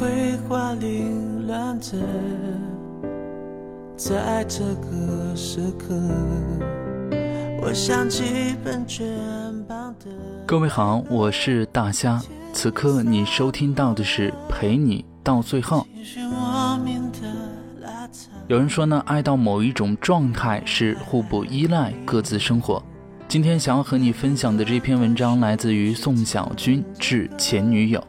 绘画凌乱着，在这个时刻，我想起本卷榜的。各位好，我是大虾。此刻你收听到的是陪你到最后。有人说呢，爱到某一种状态是互不依赖，各自生活。今天想要和你分享的这篇文章来自于宋小军致前女友。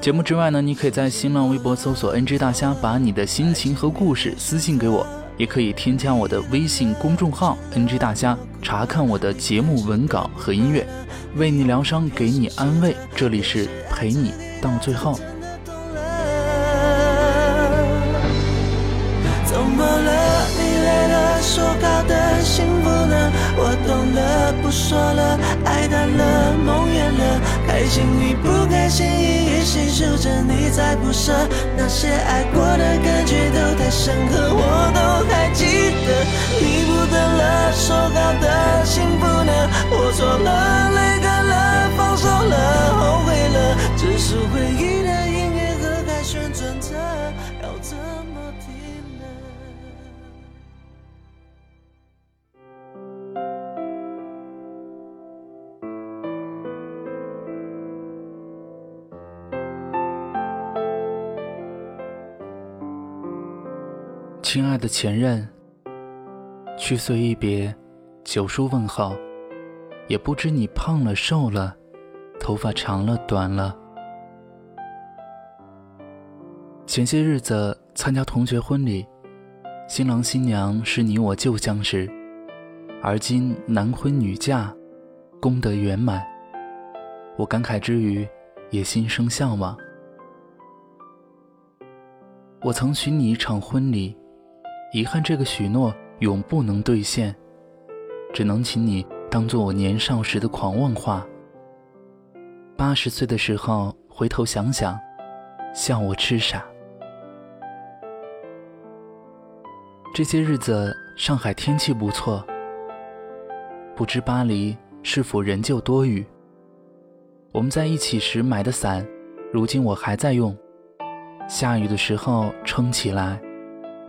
节目之外呢，你可以在新浪微博搜索 “NG 大虾”，把你的心情和故事私信给我，也可以添加我的微信公众号 “NG 大虾”，查看我的节目文稿和音乐，为你疗伤，给你安慰。这里是陪你到最后。怎么了说好的幸福呢？我懂了不说了，爱淡了，梦远了，开心与不开心一一细数着，你在不舍。那些爱过的感觉都太深刻，我都还记得。你不等了，说好的幸福呢？我错了，泪干了，放手了，亲爱的前任，去岁一别，九叔问好，也不知你胖了瘦了，头发长了短了。前些日子参加同学婚礼，新郎新娘是你我旧相识，而今男婚女嫁，功德圆满。我感慨之余，也心生向往。我曾许你一场婚礼。遗憾，这个许诺永不能兑现，只能请你当做我年少时的狂妄话。八十岁的时候回头想想，笑我痴傻。这些日子上海天气不错，不知巴黎是否仍旧多雨。我们在一起时买的伞，如今我还在用，下雨的时候撑起来。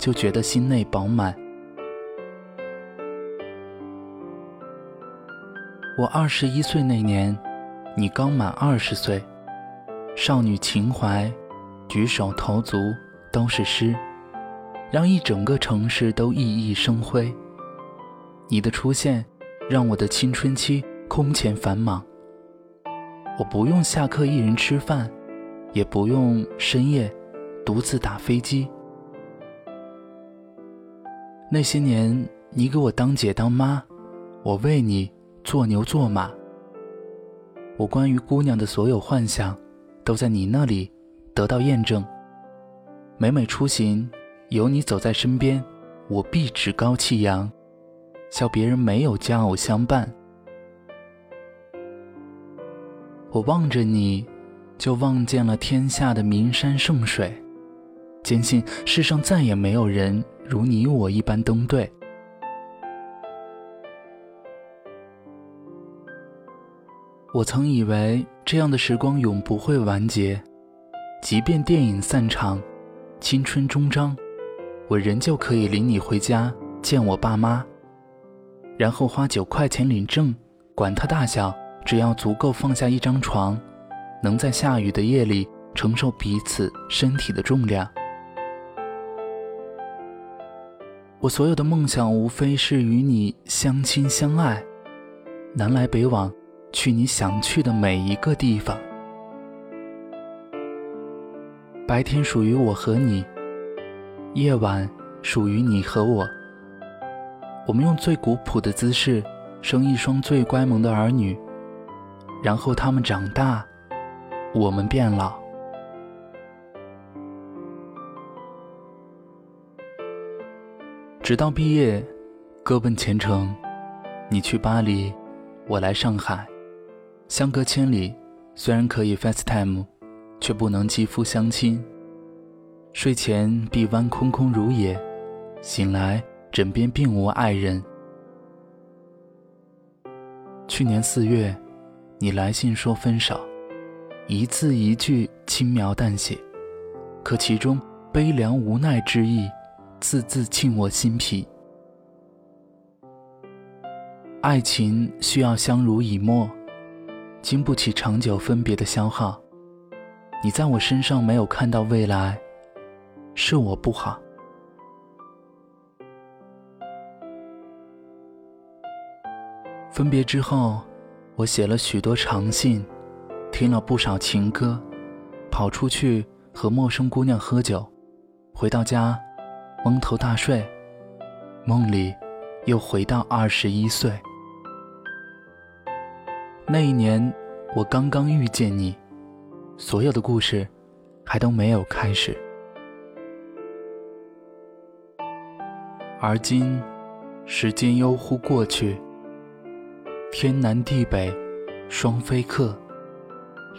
就觉得心内饱满。我二十一岁那年，你刚满二十岁，少女情怀，举手投足都是诗，让一整个城市都熠熠生辉。你的出现，让我的青春期空前繁忙。我不用下课一人吃饭，也不用深夜独自打飞机。那些年，你给我当姐当妈，我为你做牛做马。我关于姑娘的所有幻想，都在你那里得到验证。每每出行，有你走在身边，我必趾高气扬，笑别人没有佳偶相伴。我望着你，就望见了天下的名山圣水，坚信世上再也没有人。如你我一般登对。我曾以为这样的时光永不会完结，即便电影散场，青春终章，我仍旧可以领你回家见我爸妈，然后花九块钱领证，管它大小，只要足够放下一张床，能在下雨的夜里承受彼此身体的重量。我所有的梦想，无非是与你相亲相爱，南来北往，去你想去的每一个地方。白天属于我和你，夜晚属于你和我。我们用最古朴的姿势，生一双最乖萌的儿女，然后他们长大，我们变老。直到毕业，各奔前程。你去巴黎，我来上海，相隔千里，虽然可以 FaceTime，却不能肌肤相亲。睡前臂弯空空如也，醒来枕边并无爱人。去年四月，你来信说分手，一字一句轻描淡写，可其中悲凉无奈之意，字字沁我心脾。爱情需要相濡以沫，经不起长久分别的消耗。你在我身上没有看到未来，是我不好。分别之后，我写了许多长信，听了不少情歌，跑出去和陌生姑娘喝酒，回到家，蒙头大睡，梦里又回到二十一岁。那一年，我刚刚遇见你，所有的故事还都没有开始。而今，时间悠忽过去，天南地北，双飞客，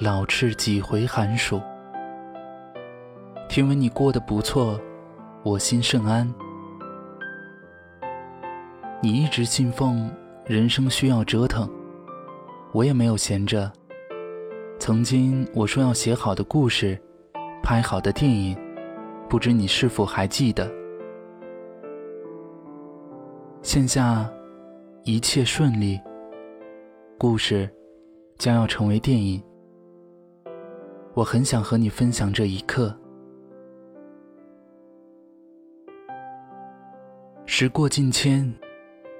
老翅几回寒暑。听闻你过得不错，我心甚安。你一直信奉人生需要折腾。我也没有闲着。曾经我说要写好的故事，拍好的电影，不知你是否还记得？现下一切顺利，故事将要成为电影。我很想和你分享这一刻。时过境迁，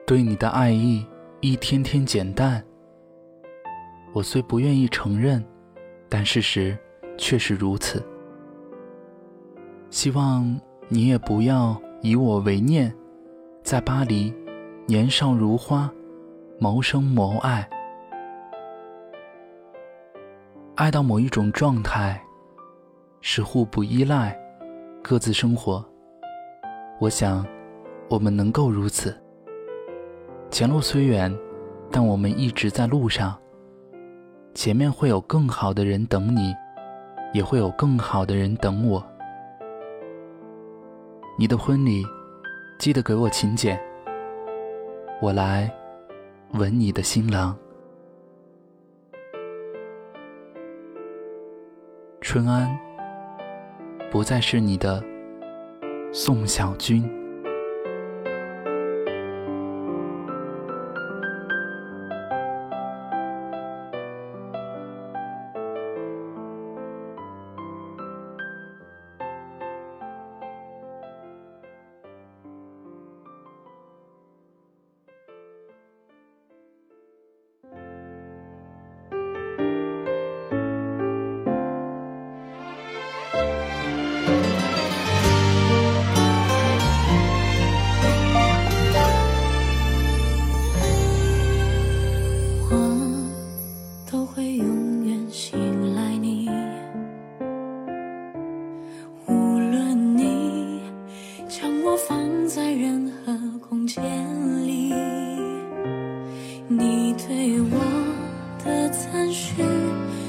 对你的爱意一天天减淡。我虽不愿意承认，但事实却是如此。希望你也不要以我为念，在巴黎，年少如花，谋生谋爱，爱到某一种状态，是互不依赖，各自生活。我想，我们能够如此。前路虽远，但我们一直在路上。前面会有更好的人等你，也会有更好的人等我。你的婚礼，记得给我请柬，我来吻你的新郎。春安，不再是你的宋小军。将我放在任何空间里你对我的赞许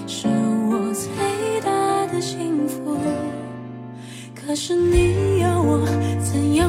是我最大的幸福可是你要我怎样